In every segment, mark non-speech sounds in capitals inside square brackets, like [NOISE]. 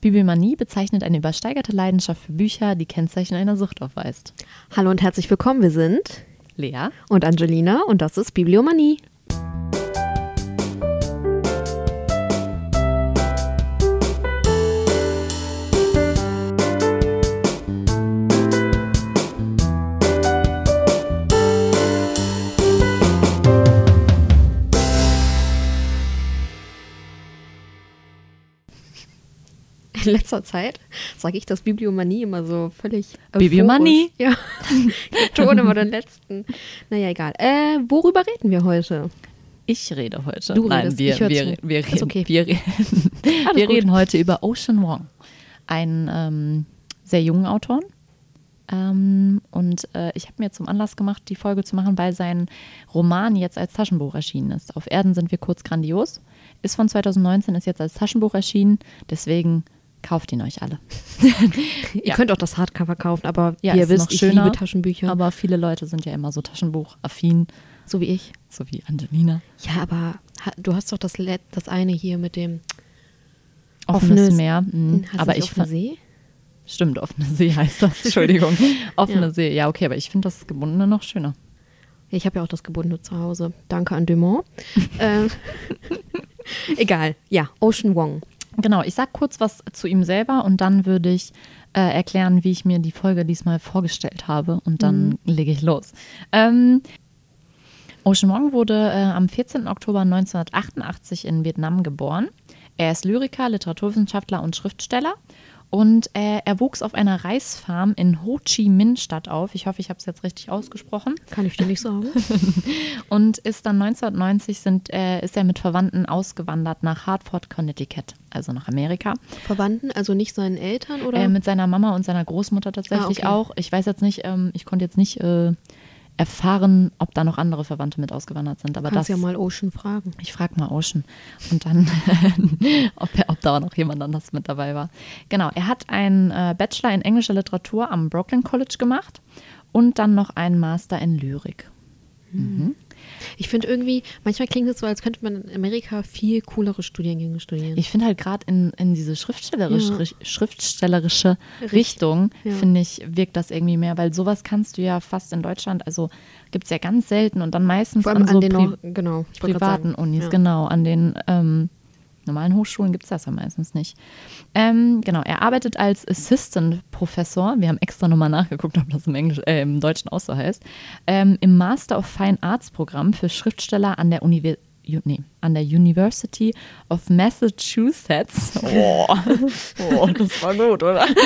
Bibliomanie bezeichnet eine übersteigerte Leidenschaft für Bücher, die Kennzeichen einer Sucht aufweist. Hallo und herzlich willkommen, wir sind Lea und Angelina und das ist Bibliomanie. In letzter Zeit sage ich das Bibliomanie immer so völlig. Bibliomanie? [LAUGHS] Ja. ich betone immer den letzten. Naja, egal. Äh, worüber reden wir heute? Ich rede heute. Du Nein, redest, wir, wir, wir, reden, okay. wir, reden, Alles wir gut. reden heute über Ocean Wong, einen ähm, sehr jungen Autoren. Ähm, und äh, ich habe mir zum Anlass gemacht, die Folge zu machen, weil sein Roman jetzt als Taschenbuch erschienen ist. Auf Erden sind wir kurz grandios. Ist von 2019, ist jetzt als Taschenbuch erschienen. Deswegen kauft ihn euch alle. [LAUGHS] Ihr Ja. könnt auch das Hardcover kaufen, aber Ja, ihr wisst, noch ich schöner, liebe Taschenbücher. Aber viele Leute sind ja immer so Taschenbuch-affin, so wie ich. so wie Angelina. Ja, aber ha- du hast doch das, das eine hier mit dem Offenes, Offenes- Meer. mhm. Hast du aber ich fand, See? Stimmt, offene See heißt das. [LAUGHS] Entschuldigung. offene Ja. See. Ja, okay, aber ich finde das gebundene noch schöner. Ich habe ja auch das gebundene zu Hause. Danke an Dumont. [LAUGHS] äh, egal. Ja, Ocean Wong. Genau, ich sag kurz was zu ihm selber und dann würde ich äh, erklären, wie ich mir die Folge diesmal vorgestellt habe und dann lege ich los. Ähm, Ocean Wong wurde äh, am 14. Oktober 1988 in Vietnam geboren. Er ist Lyriker, Literaturwissenschaftler und Schriftsteller. Und äh, er wuchs auf einer Reisfarm in Ho Chi Minh Stadt auf. Ich hoffe, ich habe es jetzt richtig ausgesprochen. Kann ich dir nicht sagen. [LAUGHS] Und ist dann 1990 sind, äh, ist er mit Verwandten ausgewandert nach Hartford, Connecticut, also nach Amerika. Verwandten, also nicht seinen Eltern oder? Äh, mit seiner Mama und seiner Großmutter tatsächlich Ah, okay. auch. Ich weiß jetzt nicht, ähm, ich konnte jetzt nicht äh, erfahren, ob da noch andere Verwandte mit ausgewandert sind. Aber Kannst das, ja mal Ocean fragen. ich frage mal Ocean und dann, [LAUGHS] ob, er, ob da noch jemand anders mit dabei war. Genau, er hat einen äh, Bachelor in englischer Literatur am Brooklyn College gemacht und dann noch einen Master in Lyrik. Ich finde irgendwie, manchmal klingt es so, als könnte man in Amerika viel coolere Studiengänge studieren. Ich finde halt gerade in, in diese schriftstellerische, Ja. ri- schriftstellerische Richtung, Ja. finde ich, wirkt das irgendwie mehr, weil sowas kannst du ja fast in Deutschland, also gibt es ja ganz selten und dann meistens Vor allem an an so den, Pri Nor- genau, privaten. Unis, Ja. genau, an den ähm, normalen Hochschulen gibt es das ja meistens nicht. Ähm, genau, er arbeitet als Assistant Professor, wir haben extra nochmal nachgeguckt, ob das im, Englisch, äh, im Deutschen auch so heißt, ähm, im Master of Fine Arts Programm für Schriftsteller an der Universität. Nee, an der University of Massachusetts. [LAUGHS] Oh, oh das war gut, oder? [LAUGHS]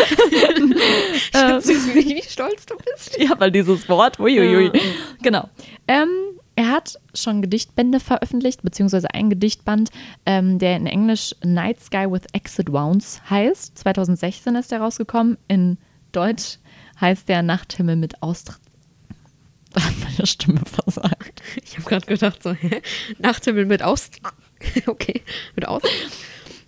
Ich süß, wie, stolz du bist. Ja, weil dieses Wort, uiuiui. Ja. Genau. Ähm, er hat schon Gedichtbände veröffentlicht, beziehungsweise ein Gedichtband, ähm, der in Englisch Night Sky with Exit Wounds heißt. 2016 ist der rausgekommen. In Deutsch heißt der Nachthimmel mit Austritt. [LAUGHS] Hat meine Stimme versagt. Ich habe gerade gedacht, so, hä? Nachthimmel mit Aus. [LAUGHS] Okay, mit Aus.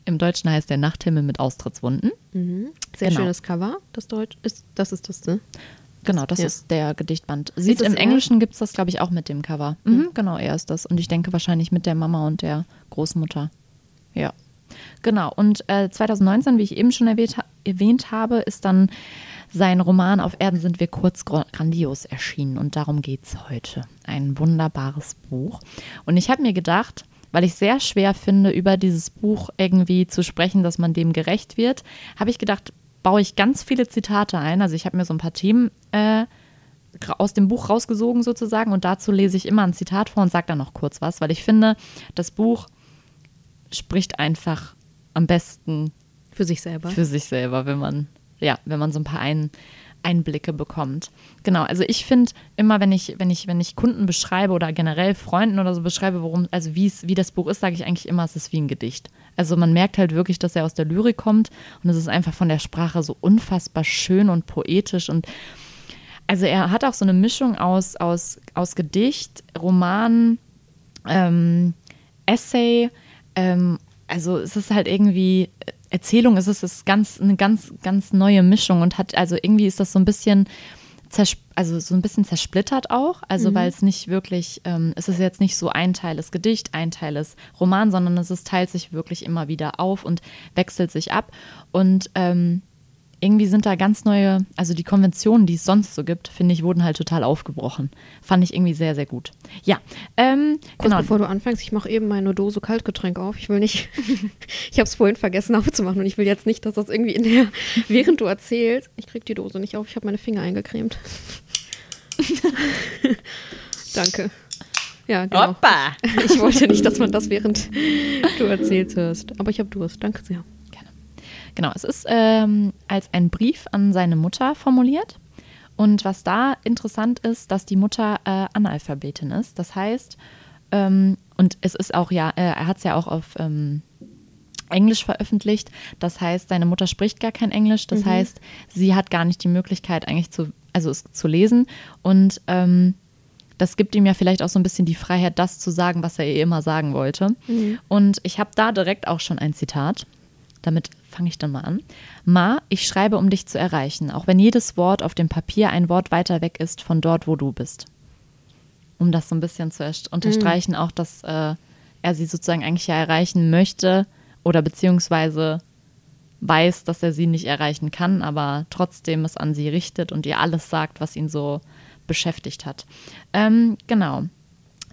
Im Deutschen heißt der Nachthimmel mit Austrittswunden. Sehr Genau. schönes Cover, das Deutsch ist. Das ist das, ne? Genau, das Ja. ist der Gedichtband. Sieht im? Englischen gibt es das, glaube ich, auch mit dem Cover. Mhm, genau, er ist das. Und ich denke wahrscheinlich mit der Mama und der Großmutter. Ja. Genau. Und äh, 2019, wie ich eben schon erwähnt, ha- erwähnt habe, ist dann sein Roman Auf Erden sind wir kurz grandios erschienen. Und darum geht es heute. Ein wunderbares Buch. Und ich habe mir gedacht, weil ich sehr schwer finde, über dieses Buch irgendwie zu sprechen, dass man dem gerecht wird, habe ich gedacht, baue ich ganz viele Zitate ein. Also ich habe mir so ein paar Themen äh, aus dem Buch rausgesogen sozusagen und dazu lese ich immer ein Zitat vor und sage dann noch kurz was, weil ich finde, das Buch spricht einfach am besten Für sich selber. für sich selber, wenn man, ja, wenn man so ein paar ein, Einblicke bekommt. Genau, also ich finde immer, wenn ich, wenn ich, wenn ich Kunden beschreibe oder generell Freunden oder so beschreibe, worum, also wie es, wie das Buch ist, sage ich eigentlich immer, es ist wie ein Gedicht. Also man merkt halt wirklich, dass er aus der Lyrik kommt. Und es ist einfach von der Sprache so unfassbar schön und poetisch. Und also er hat auch so eine Mischung aus, aus, aus Gedicht, Roman, ähm, Essay, ähm, also es ist halt irgendwie Erzählung, es ist, es ist ganz, eine ganz, ganz neue Mischung und hat, also irgendwie ist das so ein bisschen also so ein bisschen zersplittert auch, also mhm. weil es nicht wirklich, ähm, es ist jetzt nicht so ein Teil ist Gedicht, ein Teil ist Roman, sondern es ist, teilt sich wirklich immer wieder auf und wechselt sich ab. Und ähm, irgendwie sind da ganz neue, also die Konventionen, die es sonst so gibt, finde ich, wurden halt total aufgebrochen. Fand ich irgendwie sehr, sehr gut. Ja, ähm, Kurz genau. bevor du anfängst, ich mache eben meine Dose Kaltgetränk auf. Ich will nicht, [LAUGHS] ich habe es vorhin vergessen [LAUGHS] aufzumachen und ich will jetzt nicht, dass das irgendwie in der, [LAUGHS] während du erzählst, ich krieg die Dose nicht auf, ich habe meine Finger eingecremt. Danke. Ja, genau. Hoppa. Ich wollte nicht, dass man das während du erzählst hörst. Aber ich habe Durst. Danke sehr. Genau, es ist ähm, als ein Brief an seine Mutter formuliert. Und was da interessant ist, dass die Mutter äh, Analphabetin ist. Das heißt, ähm, und es ist auch ja, äh, er hat es ja auch auf ähm, Englisch veröffentlicht. Das heißt, seine Mutter spricht gar kein Englisch. Das mhm. heißt, sie hat gar nicht die Möglichkeit, eigentlich zu, also es zu lesen. Und ähm, das gibt ihm ja vielleicht auch so ein bisschen die Freiheit, das zu sagen, was er ihr immer sagen wollte. Mhm. Und ich habe da direkt auch schon ein Zitat. Damit fange ich dann mal an. Ma, ich schreibe, um dich zu erreichen, auch wenn jedes Wort auf dem Papier ein Wort weiter weg ist von dort, wo du bist. Um das so ein bisschen zu unterstreichen, mhm. auch dass äh, er sie sozusagen eigentlich ja erreichen möchte oder beziehungsweise weiß, dass er sie nicht erreichen kann, aber trotzdem es an sie richtet und ihr alles sagt, was ihn so beschäftigt hat. Ähm, genau.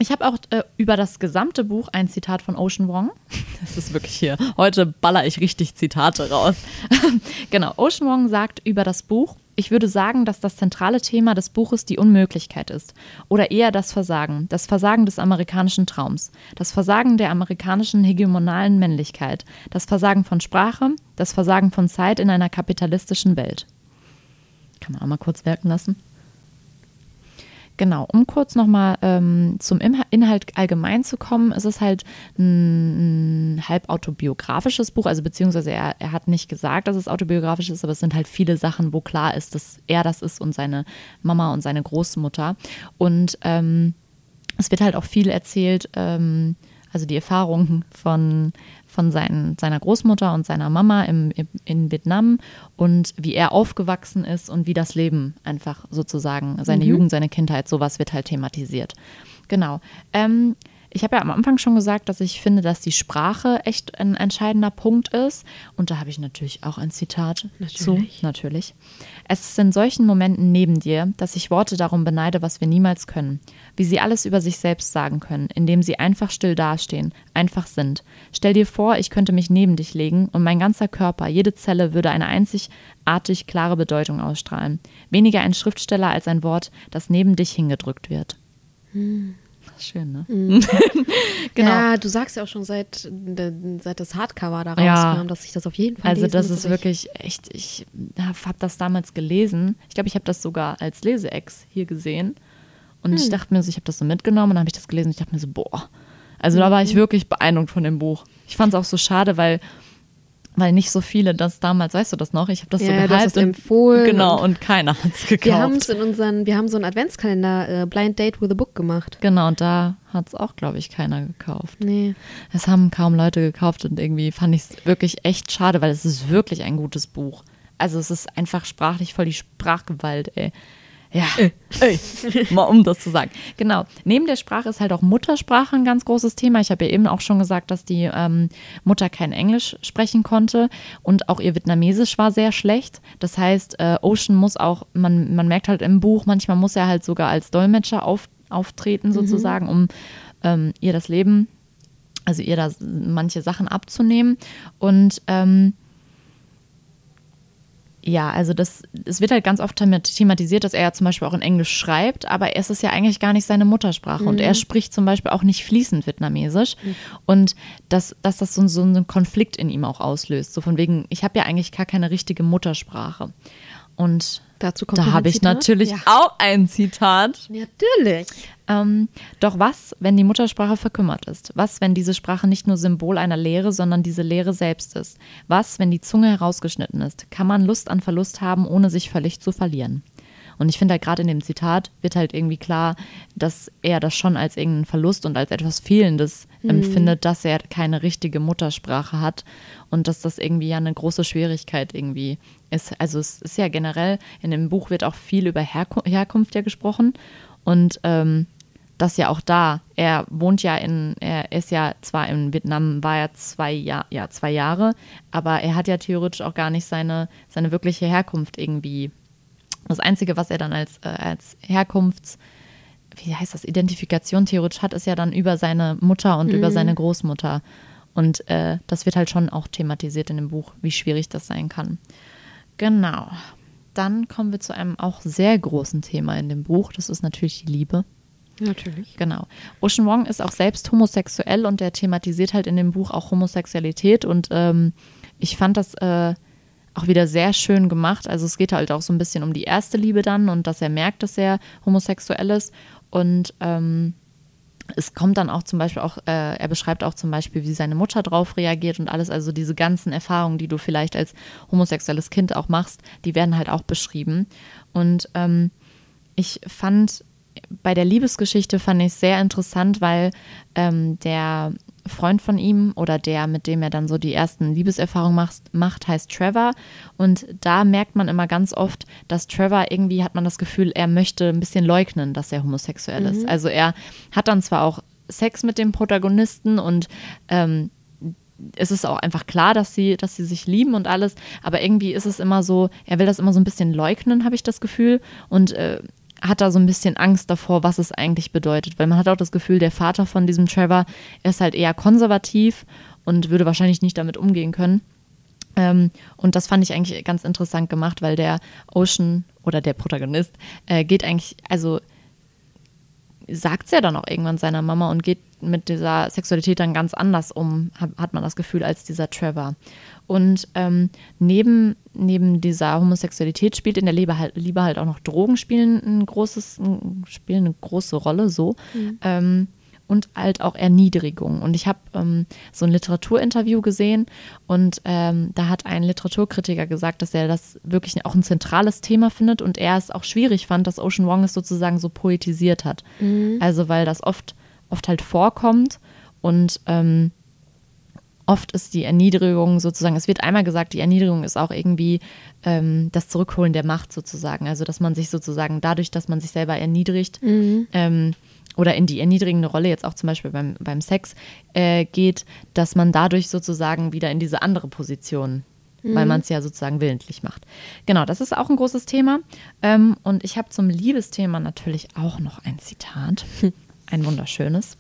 Ich habe auch äh, über das gesamte Buch ein Zitat von Ocean Wong. [LAUGHS] Das ist wirklich hier. Heute baller ich richtig Zitate raus. [LAUGHS] genau. Ocean Wong sagt über das Buch, ich würde sagen, dass das zentrale Thema des Buches die Unmöglichkeit ist. Oder eher das Versagen. Das Versagen des amerikanischen Traums. Das Versagen der amerikanischen hegemonalen Männlichkeit. Das Versagen von Sprache. Das Versagen von Zeit in einer kapitalistischen Welt. Kann man auch mal kurz wirken lassen. Genau, um kurz nochmal ähm, zum Inhalt allgemein zu kommen, ist es halt ein, halb autobiografisches Buch, also beziehungsweise er, er hat nicht gesagt, dass es autobiografisch ist, aber es sind halt viele Sachen, wo klar ist, dass er das ist und seine Mama und seine Großmutter. Und ähm, es wird halt auch viel erzählt, ähm, also die Erfahrungen von von seinen, seiner Großmutter und seiner Mama im, im, in Vietnam und wie er aufgewachsen ist und wie das Leben einfach sozusagen, seine mhm. Jugend, seine Kindheit, sowas wird halt thematisiert. Genau. Ähm, ich habe ja am Anfang schon gesagt, dass ich finde, dass die Sprache echt ein entscheidender Punkt ist. Und da habe ich natürlich auch ein Zitat natürlich. zu. Natürlich. Es ist in solchen Momenten neben dir, dass ich Worte darum beneide, was wir niemals können. Wie sie alles über sich selbst sagen können, indem sie einfach still dastehen, einfach sind. Stell dir vor, ich könnte mich neben dich legen und mein ganzer Körper, jede Zelle würde eine einzigartig klare Bedeutung ausstrahlen. Weniger ein Schriftsteller als ein Wort, das neben dich hingedrückt wird. Hm. Schön, ne? Mhm. [LAUGHS] genau. Ja, du sagst ja auch schon seit, seit das Hardcover da rauskam, ja. dass ich das auf jeden Fall Also das ist wirklich echt, ich habe das damals gelesen. Ich glaube, ich habe das sogar als Leseex hier gesehen. Und hm. ich dachte mir so, ich habe das so mitgenommen und dann habe ich das gelesen und ich dachte mir so, boah. Also da war ich wirklich beeindruckt von dem Buch. Ich fand es auch so schade, weil weil nicht so viele das damals, weißt du das noch? Ich habe das ja, so gehypt empfohlen. Genau, und, und keiner hat es gekauft. Wir haben es in unseren, wir haben so einen Adventskalender, äh, Blind Date with a Book gemacht. Genau, und da hat es auch, glaube ich, keiner gekauft. Nee. Es haben kaum Leute gekauft und irgendwie fand ich es wirklich echt schade, weil es ist wirklich ein gutes Buch. Also es ist einfach sprachlich voll die Sprachgewalt, ey. Ja, äh. [LAUGHS] mal um das zu sagen. Genau. Neben der Sprache ist halt auch Muttersprache ein ganz großes Thema. Ich habe ja eben auch schon gesagt, dass die ähm, Mutter kein Englisch sprechen konnte und auch ihr Vietnamesisch war sehr schlecht. Das heißt, äh, Ocean muss auch, man, man merkt halt im Buch, manchmal muss er halt sogar als Dolmetscher auf, auftreten, mhm. sozusagen, mhm. um ähm, ihr das Leben, also ihr da manche Sachen abzunehmen. Und ähm, ja, also das, es wird halt ganz oft thematisiert, dass er ja zum Beispiel auch in Englisch schreibt, aber es ist ja eigentlich gar nicht seine Muttersprache mhm. und er mhm. spricht zum Beispiel auch nicht fließend Vietnamesisch mhm. und dass, dass das so, so einen Konflikt in ihm auch auslöst. So von wegen, ich habe ja eigentlich gar keine richtige Muttersprache. Und Dazu kommt da habe ich natürlich ja. auch ein Zitat. Natürlich. Ähm, doch was, wenn die Muttersprache verkümmert ist? Was, wenn diese Sprache nicht nur Symbol einer Lehre, sondern diese Lehre selbst ist? Was, wenn die Zunge herausgeschnitten ist? Kann man Lust an Verlust haben, ohne sich völlig zu verlieren? Und ich finde halt gerade in dem Zitat wird halt irgendwie klar, dass er das schon als irgendeinen Verlust und als etwas Fehlendes mhm. empfindet, dass er keine richtige Muttersprache hat und dass das irgendwie ja eine große Schwierigkeit irgendwie ist. Also es ist ja generell, in dem Buch wird auch viel über Herku Herkunft ja gesprochen und ähm, das ja auch da. Er wohnt ja in, er ist ja zwar in Vietnam, war er zwei, Jahr, ja, zwei Jahre, aber er hat ja theoretisch auch gar nicht seine, seine wirkliche Herkunft irgendwie. Das Einzige, was er dann als, äh, als Herkunfts, wie heißt das, Identifikation theoretisch hat, ist ja dann über seine Mutter und mhm. über seine Großmutter. Und äh, das wird halt schon auch thematisiert in dem Buch, wie schwierig das sein kann. Genau. Dann kommen wir zu einem auch sehr großen Thema in dem Buch. Das ist natürlich die Liebe. Natürlich. Genau. Ocean Wong ist auch selbst homosexuell und der thematisiert halt in dem Buch auch Homosexualität und ähm, ich fand das äh, auch wieder sehr schön gemacht. Also es geht halt auch so ein bisschen um die erste Liebe dann und dass er merkt, dass er homosexuell ist und ähm, es kommt dann auch zum Beispiel auch, äh, er beschreibt auch zum Beispiel, wie seine Mutter drauf reagiert und alles, also diese ganzen Erfahrungen, die du vielleicht als homosexuelles Kind auch machst, die werden halt auch beschrieben. Und ähm, ich fand bei der Liebesgeschichte fand ich sehr interessant, weil ähm, der Freund von ihm oder der, mit dem er dann so die ersten Liebeserfahrungen macht, macht, heißt Trevor. Und da merkt man immer ganz oft, dass Trevor irgendwie hat man das Gefühl, er möchte ein bisschen leugnen, dass er homosexuell mhm. ist. Also er hat dann zwar auch Sex mit dem Protagonisten und ähm, es ist auch einfach klar, dass sie, dass sie sich lieben und alles, aber irgendwie ist es immer so, er will das immer so ein bisschen leugnen, habe ich das Gefühl. Und äh, hat da so ein bisschen Angst davor, was es eigentlich bedeutet. Weil man hat auch das Gefühl, der Vater von diesem Trevor ist halt eher konservativ und würde wahrscheinlich nicht damit umgehen können. Ähm, und das fand ich eigentlich ganz interessant gemacht, weil der Ocean oder der Protagonist äh, geht eigentlich, also sagt es ja dann auch irgendwann seiner Mama und geht mit dieser Sexualität dann ganz anders um, hat man das Gefühl, als dieser Trevor. Und ähm, neben, neben dieser Homosexualität spielt in der Liebe halt, Liebe halt auch noch Drogen spielen ein großes, spielen eine große Rolle so. Mhm. Ähm, und halt auch Erniedrigung. Und ich habe ähm, so ein Literaturinterview gesehen und ähm, da hat ein Literaturkritiker gesagt, dass er das wirklich auch ein zentrales Thema findet und er es auch schwierig fand, dass Ocean Wong es sozusagen so poetisiert hat. Mhm. Also weil das oft, oft halt vorkommt und ähm, oft ist die Erniedrigung sozusagen, es wird einmal gesagt, die Erniedrigung ist auch irgendwie ähm, das Zurückholen der Macht sozusagen. Also dass man sich sozusagen dadurch, dass man sich selber erniedrigt mhm. ähm, oder in die erniedrigende Rolle jetzt auch zum Beispiel beim, beim Sex äh, geht, dass man dadurch sozusagen wieder in diese andere Position mhm. weil man es ja sozusagen willentlich macht. Genau, das ist auch ein großes Thema. Ähm, und ich habe zum Liebesthema natürlich auch noch ein Zitat. [LAUGHS] Ein wunderschönes.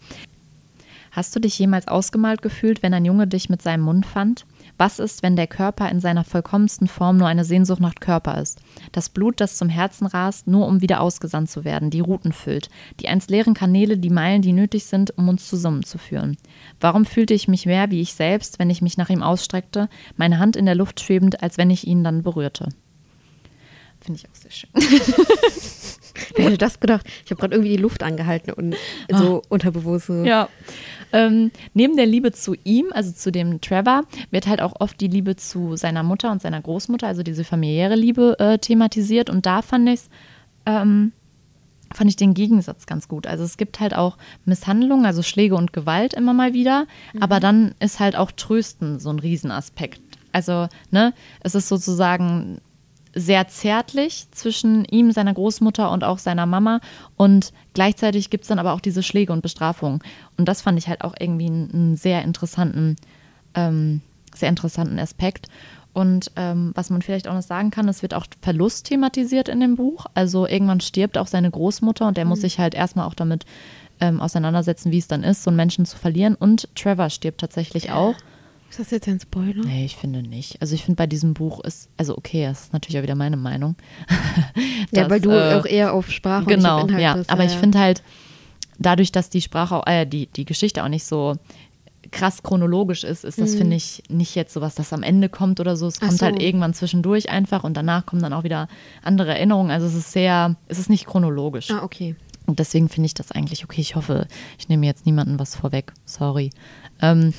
Hast du dich jemals ausgemalt gefühlt, wenn ein Junge dich mit seinem Mund fand? Was ist, wenn der Körper in seiner vollkommensten Form nur eine Sehnsucht nach Körper ist? Das Blut, das zum Herzen rast, nur um wieder ausgesandt zu werden, die Routen füllt, die einst leeren Kanäle, die Meilen, die nötig sind, um uns zusammenzuführen. Warum fühlte ich mich mehr wie ich selbst, wenn ich mich nach ihm ausstreckte, meine Hand in der Luft schwebend, als wenn ich ihn dann berührte? Finde ich auch sehr schön. [LAUGHS] Wer hätte das gedacht? Ich habe gerade irgendwie die Luft angehalten und so ah. unterbewusst. Ja. Ähm, neben der Liebe zu ihm, also zu dem Trevor, wird halt auch oft die Liebe zu seiner Mutter und seiner Großmutter, also diese familiäre Liebe äh, thematisiert. Und da fand ich ähm, fand ich den Gegensatz ganz gut. Also es gibt halt auch Misshandlungen, also Schläge und Gewalt immer mal wieder, mhm. aber dann ist halt auch Trösten so ein Riesenaspekt. Also, ne, es ist sozusagen sehr zärtlich zwischen ihm, seiner Großmutter und auch seiner Mama. Und gleichzeitig gibt es dann aber auch diese Schläge und Bestrafungen. Und das fand ich halt auch irgendwie einen, sehr interessanten, ähm, sehr interessanten Aspekt. Und ähm, was man vielleicht auch noch sagen kann, es wird auch Verlust thematisiert in dem Buch. Also irgendwann stirbt auch seine Großmutter und der mhm. muss sich halt erstmal auch damit ähm, auseinandersetzen, wie es dann ist, so einen Menschen zu verlieren. Und Trevor stirbt tatsächlich auch. Ist das jetzt ein Spoiler? Nee, ich finde nicht. Also ich finde bei diesem Buch ist, also okay, das ist natürlich auch wieder meine Meinung. dass, [LAUGHS] ja, weil du äh, auch eher auf Sprache genau, und ja. Bist, aber ja. ich finde halt, dadurch, dass die Sprache, auch, äh, die, die Geschichte auch nicht so krass chronologisch ist, ist das, mhm. finde ich, nicht jetzt so was, das am Ende kommt oder so. Es kommt so. halt irgendwann zwischendurch einfach und danach kommen dann auch wieder andere Erinnerungen. Also es ist sehr, es ist nicht chronologisch. Ah, okay. Und deswegen finde ich das eigentlich okay. Ich hoffe, ich nehme jetzt niemandem was vorweg. Sorry. Ähm,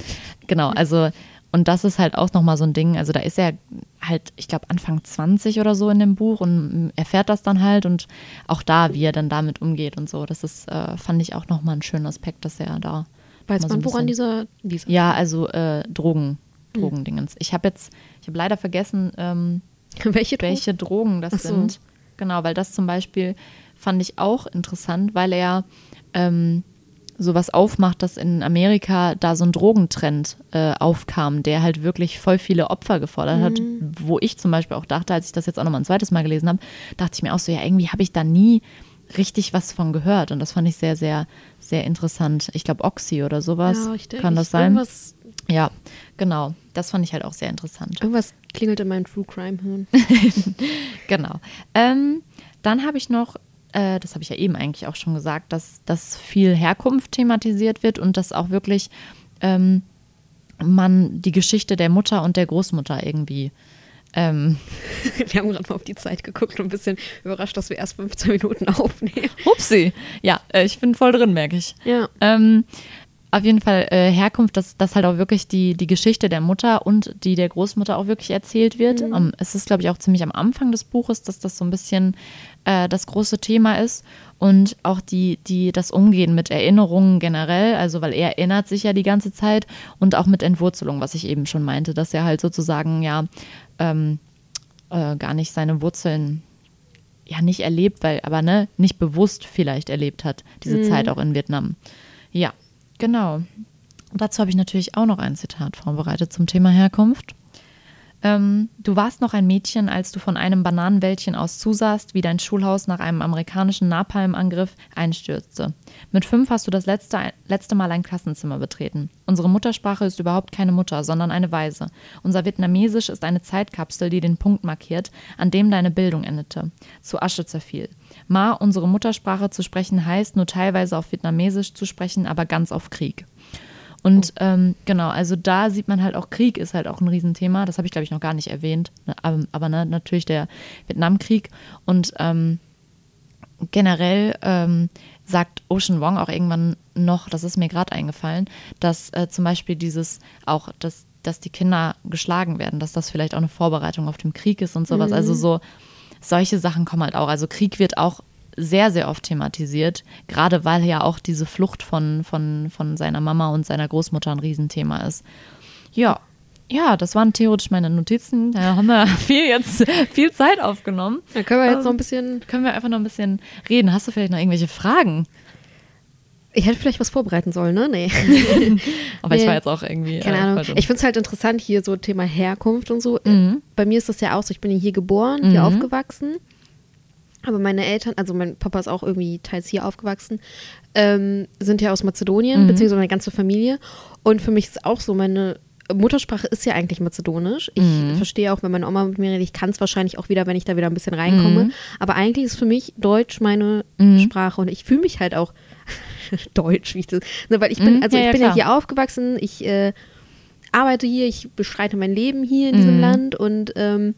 genau, also, und das ist halt auch nochmal so ein Ding. Also, da ist er halt, ich glaube, Anfang 20 oder so in dem Buch und erfährt das dann halt und auch da, wie er dann damit umgeht und so. Das ist, äh, fand ich auch nochmal einen schönen Aspekt, dass er da. Weiß so man, ein woran dieser, dieser Ja, also äh, Drogen, Drogendingens. Ich habe jetzt, ich habe leider vergessen, ähm, [LAUGHS] welche, Drogen? welche Drogen das so. sind. Genau, weil das zum Beispiel fand ich auch interessant, weil er ähm, sowas aufmacht, dass in Amerika da so ein Drogentrend äh, aufkam, der halt wirklich voll viele Opfer gefordert hat, Mhm. wo ich zum Beispiel auch dachte, als ich das jetzt auch nochmal ein zweites Mal gelesen habe, dachte ich mir auch so, ja, irgendwie habe ich da nie richtig was von gehört und das fand ich sehr, sehr, sehr interessant. Ich glaube Oxy oder sowas, Ja, richtig. kann das sein? Irgendwas, Ja, genau. Das fand ich halt auch sehr interessant. irgendwas klingelt in meinem True Crime Hirn. [LAUGHS] Genau. Ähm, dann habe ich noch, äh, das habe ich ja eben eigentlich auch schon gesagt, dass, dass viel Herkunft thematisiert wird und dass auch wirklich ähm, man die Geschichte der Mutter und der Großmutter irgendwie. Ähm, [LAUGHS] Wir haben gerade mal auf die Zeit geguckt und ein bisschen überrascht, dass wir erst 15 Minuten [LAUGHS] aufnehmen. upsi. Ja, äh, ich bin voll drin, merke ich. Ja. Ähm, auf jeden Fall äh, Herkunft, dass, dass halt auch wirklich die, die Geschichte der Mutter und die der Großmutter auch wirklich erzählt wird. Ähm, es ist, glaube ich, auch ziemlich am Anfang des Buches, dass das so ein bisschen äh, das große Thema ist. Und auch die, die, das Umgehen mit Erinnerungen generell, also weil er erinnert sich ja die ganze Zeit und auch mit Entwurzelung, was ich eben schon meinte, dass er halt sozusagen ja ähm, äh, gar nicht seine Wurzeln ja nicht erlebt, weil, aber ne, nicht bewusst vielleicht erlebt hat, diese Zeit auch in Vietnam. Ja, genau. Dazu habe ich natürlich auch noch ein Zitat vorbereitet zum Thema Herkunft. Ähm, du warst noch ein Mädchen, als du von einem Bananenwäldchen aus zusahst, wie dein Schulhaus nach einem amerikanischen Napalmangriff einstürzte. Mit fünf hast du das letzte, letzte Mal ein Klassenzimmer betreten. Unsere Muttersprache ist überhaupt keine Mutter, sondern eine Weise. Unser Vietnamesisch ist eine Zeitkapsel, die den Punkt markiert, an dem deine Bildung endete, zu Asche zerfiel. Ma, unsere Muttersprache zu sprechen heißt, nur teilweise auf Vietnamesisch zu sprechen, aber ganz auf Krieg. Und ähm, genau, also da sieht man halt auch, Krieg ist halt auch ein Riesenthema. Das habe ich, glaube ich, noch gar nicht erwähnt. Ne, Aber, aber ne, natürlich der Vietnamkrieg. Und ähm, generell ähm, sagt Ocean Wong auch irgendwann noch, das ist mir gerade eingefallen, dass äh, zum Beispiel dieses auch, dass, dass die Kinder geschlagen werden, dass das vielleicht auch eine Vorbereitung auf den Krieg ist und sowas. Also so solche Sachen kommen halt auch. Also Krieg wird auch sehr, sehr oft thematisiert, gerade weil ja auch diese Flucht von, von, von seiner Mama und seiner Großmutter ein Riesenthema ist. Ja, ja, das waren theoretisch meine Notizen. Da haben wir [LAUGHS] viel jetzt viel Zeit aufgenommen. Dann können wir jetzt Ähm, noch ein bisschen. Können wir einfach noch ein bisschen reden? Hast du vielleicht noch irgendwelche Fragen? Ich hätte vielleicht was vorbereiten sollen, ne? Nee. [LAUGHS] Aber ich Nee. war jetzt auch irgendwie. Keine äh, Ahnung. Ich finde es halt interessant hier so Thema Herkunft und so. Mhm. Bei mir ist das ja auch so, ich bin ja hier geboren, hier Mhm. aufgewachsen. Aber meine Eltern, also mein Papa ist auch irgendwie teils hier aufgewachsen, ähm, sind ja aus Mazedonien, Mhm. beziehungsweise meine ganze Familie. Und für mich ist auch so, meine Muttersprache ist ja eigentlich Mazedonisch. Ich Mhm. verstehe auch, wenn meine Oma mit mir redet, ich kann es wahrscheinlich auch wieder, wenn ich da wieder ein bisschen reinkomme. Mhm. Aber eigentlich ist für mich Deutsch meine Mhm. Sprache und ich fühle mich halt auch [LAUGHS] deutsch, wie ich das, ne, weil ich bin, Mhm. also Ja, ich ja, bin klar. ja hier aufgewachsen, ich äh, arbeite hier, ich bestreite mein Leben hier in diesem Mhm. Land und ähm,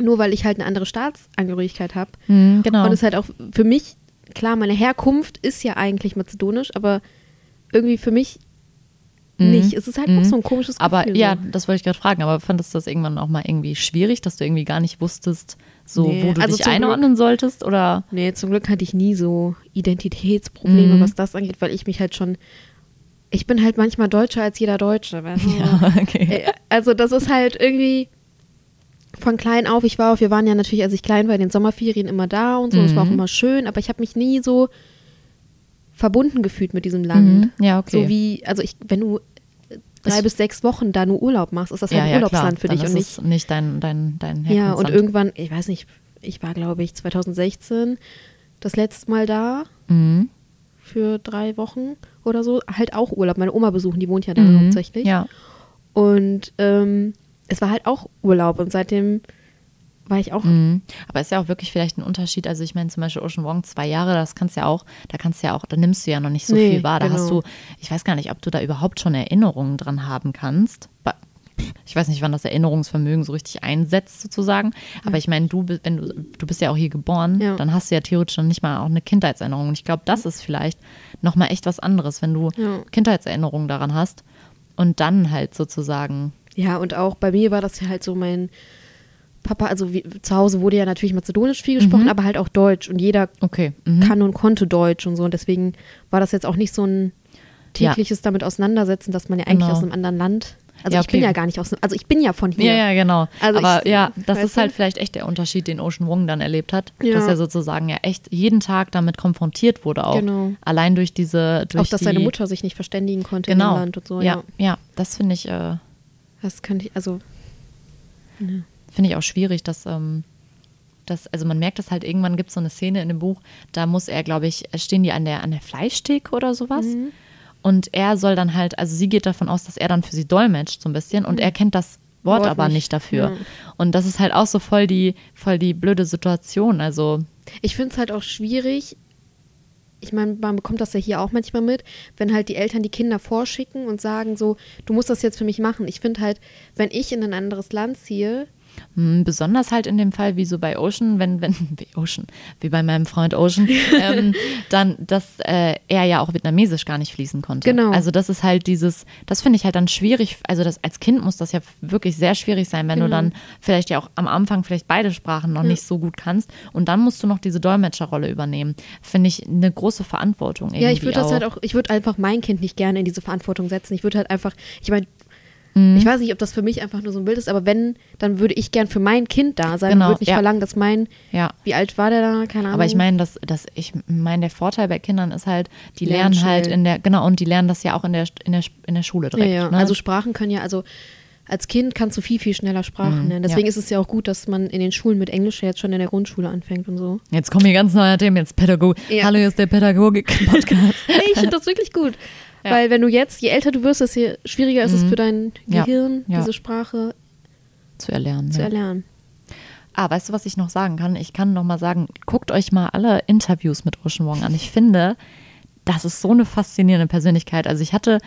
nur weil ich halt eine andere Staatsangehörigkeit habe. Mhm, genau. Und es ist halt auch für mich, klar, meine Herkunft ist ja eigentlich mazedonisch, aber irgendwie für mich Mhm. nicht. Es ist halt auch so ein komisches Gefühl. aber ja, so. das wollte ich gerade fragen. Aber fandest du das irgendwann auch mal irgendwie schwierig, dass du irgendwie gar nicht wusstest, so Nee, wo du also dich einordnen solltest? Oder? Nee, zum Glück hatte ich nie so Identitätsprobleme, Mhm. was das angeht, weil ich mich halt schon. Ich bin halt manchmal deutscher als jeder Deutsche. weißt du? [LAUGHS] Ja, okay. Äh, Also das ist halt irgendwie von klein auf, ich war auf, wir waren ja natürlich, als ich klein war, in den Sommerferien immer da und so, es war auch Mhm. immer schön, aber ich habe mich nie so verbunden gefühlt mit diesem Land. Mhm. Ja, okay. So wie, also ich, wenn du drei Es- bis sechs Wochen da nur Urlaub machst, ist das halt ja, ein ja, Urlaubsland klar. für dich ist und nicht. nicht dein, dein, dein Ja, und Herkunftsland. irgendwann, ich weiß nicht, ich war glaube ich 2016 das letzte Mal da Mhm. für drei Wochen oder so, halt auch Urlaub, meine Oma besuchen, die wohnt ja da Mhm. hauptsächlich. Ja. Und ähm, es war halt auch Urlaub und seitdem war ich auch. Mhm. Aber ist ja auch wirklich vielleicht ein Unterschied. Also ich meine zum Beispiel Ocean Wong zwei Jahre, das kannst ja auch, da kannst du ja auch, da nimmst du ja noch nicht so Nee, viel wahr. Da genau. hast du, ich weiß gar nicht, ob du da überhaupt schon Erinnerungen dran haben kannst. Ich weiß nicht, wann das Erinnerungsvermögen so richtig einsetzt sozusagen. Aber ich meine, du, wenn du, du bist ja auch hier geboren, Ja. dann hast du ja theoretisch noch nicht mal auch eine Kindheitserinnerung. Und ich glaube, das ist vielleicht noch mal echt was anderes, wenn du Ja. Kindheitserinnerungen daran hast und dann halt sozusagen. Ja, und auch bei mir war das ja halt so mein Papa, also wie, zu Hause wurde ja natürlich Mazedonisch viel gesprochen, aber halt auch Deutsch und jeder Okay. Mhm. kann und konnte Deutsch und so und deswegen war das jetzt auch nicht so ein Ja. tägliches damit auseinandersetzen, dass man ja eigentlich Genau. aus einem anderen Land, also Ja, ich bin okay. ja gar nicht aus, also ich bin ja von hier. Ja, ja, genau. Also Aber ich- ja, das ist halt vielleicht echt der Unterschied, den Ocean Wong dann erlebt hat, Ja. dass er sozusagen ja echt jeden Tag damit konfrontiert wurde auch. Genau. Allein durch diese, durch auch dass die, seine Mutter sich nicht verständigen konnte genau. in dem Land und so. ja, Ja, ja, das finde ich, äh, das könnte ich, also finde ich auch schwierig, dass, ähm, dass, also man merkt das halt, irgendwann gibt es so eine Szene in dem Buch, da muss er, glaube ich, stehen die an der, an der Fleischtheke oder sowas. Mhm. Und er soll dann halt, also sie geht davon aus, dass er dann für sie dolmetscht so ein bisschen und er kennt das Wort, Mhm. Wort aber nicht, nicht, dafür. ja. Und das ist halt auch so voll die, voll die blöde Situation. Also, Ich finde es halt auch schwierig. Ich meine, man bekommt das ja hier auch manchmal mit, wenn halt die Eltern die Kinder vorschicken und sagen so, du musst das jetzt für mich machen. Ich finde halt, wenn ich in ein anderes Land ziehe, Besonders halt in dem Fall, wie so bei Ocean, wenn, wenn, [LAUGHS] wie Ocean, wie bei meinem Freund Ocean, [LAUGHS] ähm, dann, dass äh, er ja auch Vietnamesisch gar nicht fließen konnte. Genau. Also das ist halt dieses, das finde ich halt dann schwierig, also das, als Kind muss das ja wirklich sehr schwierig sein, wenn du Genau. dann vielleicht ja auch am Anfang vielleicht beide Sprachen noch nicht so gut kannst und dann musst du noch diese Dolmetscherrolle übernehmen. Finde ich eine große Verantwortung ja, ich würde das auch. halt auch, ich würde einfach mein Kind nicht gerne in diese Verantwortung setzen. Ich würde halt einfach, ich meine, Mhm. ich weiß nicht, ob das für mich einfach nur so ein Bild ist, aber wenn, dann würde ich gern für mein Kind da sein Genau, und würde nicht ja. verlangen, dass mein, Ja. wie alt war der da? Keine Ahnung. Aber ich meine, dass, dass ich meine, der Vorteil bei Kindern ist halt, die Lernen lernen halt in der, genau, und die lernen das ja auch in der, in der, in der Schule direkt. ja. Ne? Also Sprachen können ja, also als Kind kannst du viel, viel schneller Sprachen Mhm, lernen. Deswegen ja. ist es ja auch gut, dass man in den Schulen mit Englisch ja jetzt schon in der Grundschule anfängt und so. Jetzt kommen hier ganz neue Themen, jetzt Pädagogik. Ja. Hallo, hier ist der Pädagogik-Podcast. [LAUGHS] Nee, ich finde das wirklich gut. Ja. Weil wenn du jetzt, je älter du wirst, desto schwieriger ist es für dein Mhm. Ja, Gehirn, ja. diese Sprache zu erlernen. zu erlernen. Ah, weißt du, was ich noch sagen kann? Ich kann noch mal sagen, guckt euch mal alle Interviews mit Ocean Wong an. Ich finde, das ist so eine faszinierende Persönlichkeit. Also ich hatte,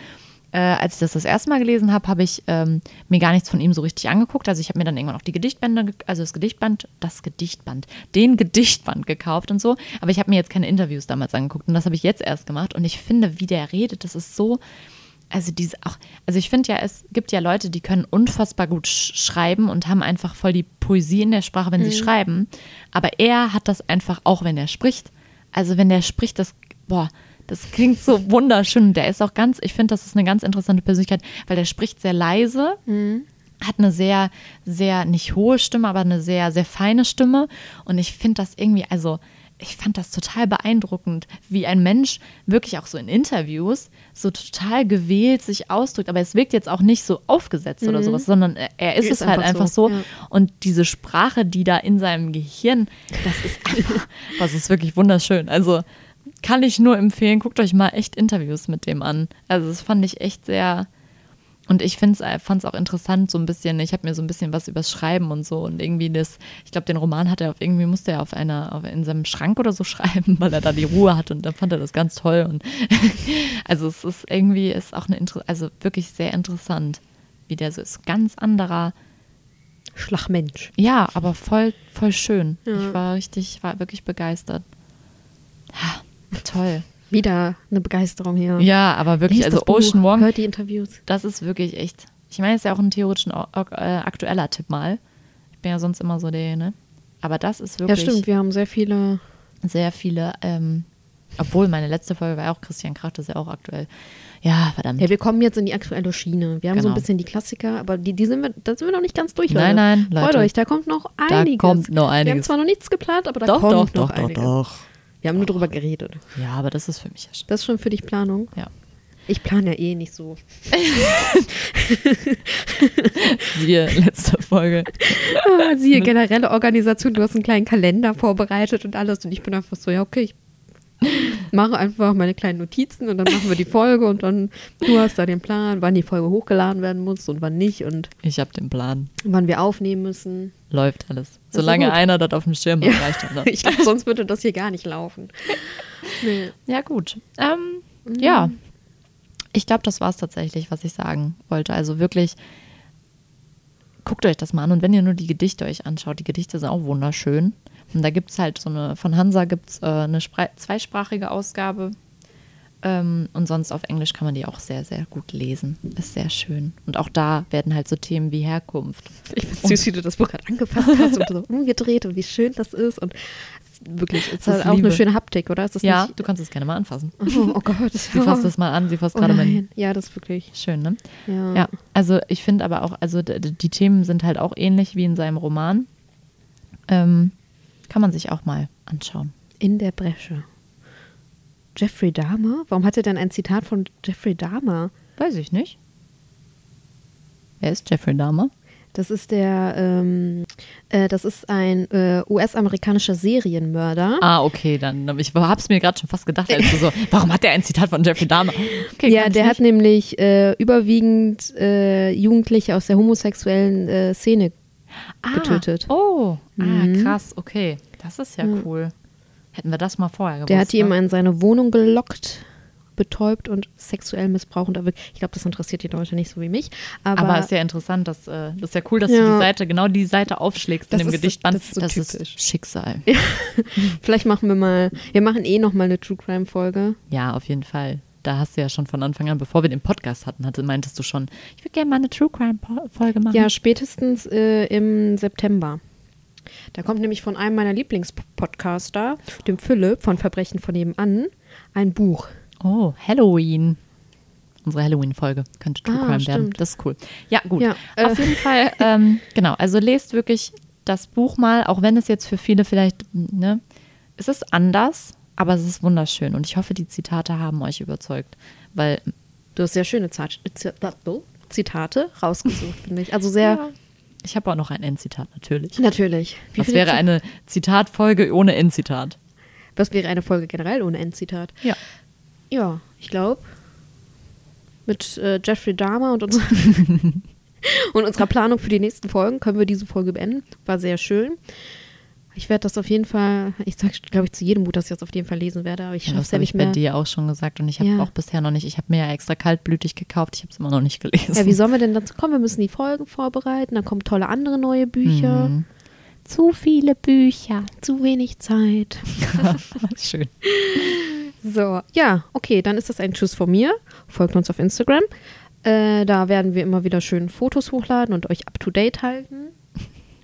äh, als ich das das erste Mal gelesen habe, habe ich ähm, mir gar nichts von ihm so richtig angeguckt. Also ich habe mir dann irgendwann auch die Gedichtbände, ge- also das Gedichtband, das Gedichtband, den Gedichtband gekauft und so. Aber ich habe mir jetzt keine Interviews damals angeguckt und das habe ich jetzt erst gemacht. Und ich finde, wie der redet, das ist so, also diese auch, also ich finde ja, es gibt ja Leute, die können unfassbar gut sch schreiben und haben einfach voll die Poesie in der Sprache, wenn sie schreiben. Aber er hat das einfach auch, wenn er spricht. Also wenn der spricht, das, boah, das klingt so wunderschön. Der ist auch ganz, ich finde, das ist eine ganz interessante Persönlichkeit, weil der spricht sehr leise, hat eine sehr, sehr, nicht hohe Stimme, aber eine sehr, sehr feine Stimme. Und ich finde das irgendwie, also ich fand das total beeindruckend, wie ein Mensch wirklich auch so in Interviews so total gewählt sich ausdrückt. Aber es wirkt jetzt auch nicht so aufgesetzt oder sowas, sondern er, ist, Ist es halt einfach einfach so. so, ja. Und diese Sprache, die da in seinem Gehirn, das ist einfach, [LAUGHS] das ist wirklich wunderschön. Also kann ich nur empfehlen, guckt euch mal echt Interviews mit dem an. Also das fand ich echt sehr. Und ich fand es auch interessant, so ein bisschen, ich habe mir so ein bisschen was übers Schreiben und so und irgendwie das, ich glaube, den Roman hat er auf, irgendwie musste er auf einer, auf, in seinem Schrank oder so [LAUGHS] schreiben, weil er da die Ruhe hat und dann fand er das ganz toll und [LAUGHS] also es ist irgendwie, ist auch eine, also wirklich sehr interessant, wie der so ist. Ganz anderer, Schlagmensch. ja, aber voll, voll schön. Ja. Ich war richtig, war wirklich begeistert. Ja, toll. Wieder eine Begeisterung hier. Ja, aber wirklich, Liest also das Buch, Ocean Wong, Hört die Interviews. das ist wirklich echt. Ich meine, es ist ja auch ein theoretischen äh, aktueller Tipp mal. Ich bin ja sonst immer so der, ne? Aber das ist Ja, wirklich stimmt. Wir haben sehr viele. sehr viele, ähm, obwohl meine letzte Folge war ja auch Christian Krach, das ist ja auch aktuell. Ja, verdammt. Ja, wir kommen jetzt in die aktuelle Schiene. Wir haben so ein Genau. bisschen die Klassiker, aber die, die sind wir, da sind wir noch nicht ganz durch. Nein, Leute. nein, Freut Leute. euch, da kommt noch Da einiges. kommt noch Wir haben einiges. zwar noch nichts geplant, aber da doch, kommt doch, noch doch, doch, einiges. doch. Wir haben nur drüber geredet. Ja, aber das ist für mich ja schon. Das ist schon für dich Planung. Ja. Ich plane ja eh nicht so. [LAUGHS] Siehe letzte Folge. Ah, Siehe generelle Organisation, du hast einen kleinen Kalender vorbereitet und alles und ich bin einfach so, ja okay, ich mache einfach meine kleinen Notizen und dann machen wir die Folge und dann du hast da den Plan, wann die Folge hochgeladen werden muss und wann nicht und Ich habe den Plan. wann wir aufnehmen müssen. Läuft alles. ist Solange einer das auf dem Schirm hat, Ja. reicht [LAUGHS] das. Ich glaube, sonst würde das hier gar nicht laufen. Nee. Ja, gut. Ähm, Ja. Ich glaube, das war es tatsächlich, was ich sagen wollte. Also wirklich, guckt euch das mal an. Und wenn ihr nur die Gedichte euch anschaut, die Gedichte sind auch wunderschön. Und da gibt es halt so eine, von Hansa gibt es äh, eine Spre zweisprachige Ausgabe. Ähm, und sonst auf Englisch kann man die auch sehr, sehr gut lesen. Ist sehr schön. Und auch da werden halt so Themen wie Herkunft. Ich finde süß, wie du das Buch gerade angefasst hast und so [LAUGHS] umgedreht und wie schön das ist. Und wirklich, es ist Das halt auch Liebe. eine schöne Haptik, oder? Ist das Ja, nicht? du kannst es gerne mal anfassen. Oh, oh Gott. Sie fasst es mal an, sie fasst oh gerade mein. Ja, das ist wirklich. Schön, ne? Ja. Ja, also ich finde aber auch, also die Themen sind halt auch ähnlich wie in seinem Roman. Ähm, kann man sich auch mal anschauen. In der Bresche. Jeffrey Dahmer? Warum hat er denn ein Zitat von Jeffrey Dahmer? Weiß ich nicht. Wer ist Jeffrey Dahmer? Das ist der, ähm, äh, das ist ein äh, US-amerikanischer Serienmörder. Ah, okay, dann. Ich hab's mir gerade schon fast gedacht, als du so, [LAUGHS] warum hat der ein Zitat von Jeffrey Dahmer? Okay, ja, der nicht. hat nämlich äh, überwiegend äh, Jugendliche aus der homosexuellen äh, Szene ah, getötet. Oh, ah, Mhm. krass, okay. Das ist ja cool. Hätten wir das mal vorher gewusst. Der hat die ne? immer in seine Wohnung gelockt, betäubt und sexuell missbraucht. Und erwürgt. Ich glaube, das interessiert die Leute nicht so wie mich. Aber, Aber ist ja interessant, dass, äh, das ist ja cool, dass du Ja. die Seite, genau die Seite aufschlägst Das in dem ist Gedichtband. das ist so das typisch. ist Schicksal. [LAUGHS] vielleicht machen wir mal, wir machen eh noch mal eine True Crime Folge. Ja, auf jeden Fall. Da hast du ja schon von Anfang an, bevor wir den Podcast hatten, hatte, meintest du schon, ich würde gerne mal eine True Crime Po- Folge machen. Ja, spätestens äh, im September. Da kommt nämlich von einem meiner Lieblingspodcaster, dem Philipp von Verbrechen von nebenan, ein Buch. Oh, Halloween. Unsere Halloween-Folge könnte True Ah, Crime werden. stimmt. Das ist cool. Ja, gut. Ja, äh. Auf jeden Fall, ähm, genau. Also lest wirklich das Buch mal, auch wenn es jetzt für viele vielleicht, ne, es ist anders, aber es ist wunderschön. Und ich hoffe, die Zitate haben euch überzeugt. Weil, Du hast sehr schöne Zat Zitate rausgesucht, finde ich. Also sehr, ich habe auch noch ein Endzitat, natürlich. natürlich. Wie Was wäre eine Zitatfolge ohne Endzitat? Was wäre eine Folge generell ohne Endzitat? Ja. Ja, ich glaube, mit äh, Jeffrey Dahmer und, uns [LAUGHS] und unserer Planung für die nächsten Folgen können wir diese Folge beenden. War sehr schön. Ich werde das auf jeden Fall, ich sage, glaube ich, zu jedem Buch, dass ich das auf jeden Fall lesen werde, aber ich Ja, schaffe das es ja habe ich nicht bei mehr. dir auch schon gesagt und ich habe Ja. auch bisher noch nicht, ich habe mir ja extra kaltblütig gekauft, ich habe es immer noch nicht gelesen. Ja, wie sollen wir denn dazu kommen? Wir müssen die Folgen vorbereiten, dann kommen tolle andere neue Bücher. Mhm. Zu viele Bücher. Zu wenig Zeit. [LAUGHS] [LAUGHS] Schön. So, ja, okay, dann ist das ein Tschüss von mir. Folgt uns auf Instagram. Äh, da werden wir immer wieder schön Fotos hochladen und euch up to date halten.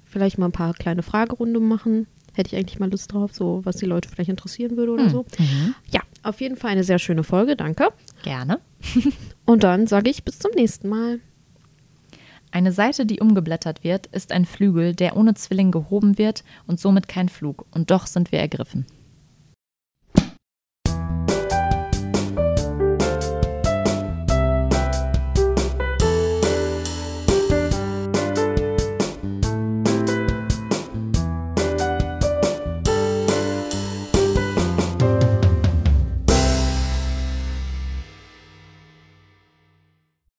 Vielleicht mal ein paar kleine Fragerunden machen. Hätte ich eigentlich mal Lust drauf, so was die Leute vielleicht interessieren würde oder so. Mhm. Ja, auf jeden Fall eine sehr schöne Folge, danke. Gerne. [LAUGHS] Und dann sage ich bis zum nächsten Mal. Eine Seite, die umgeblättert wird, ist ein Flügel, der ohne Zwilling gehoben wird und somit kein Flug. Und doch sind wir ergriffen.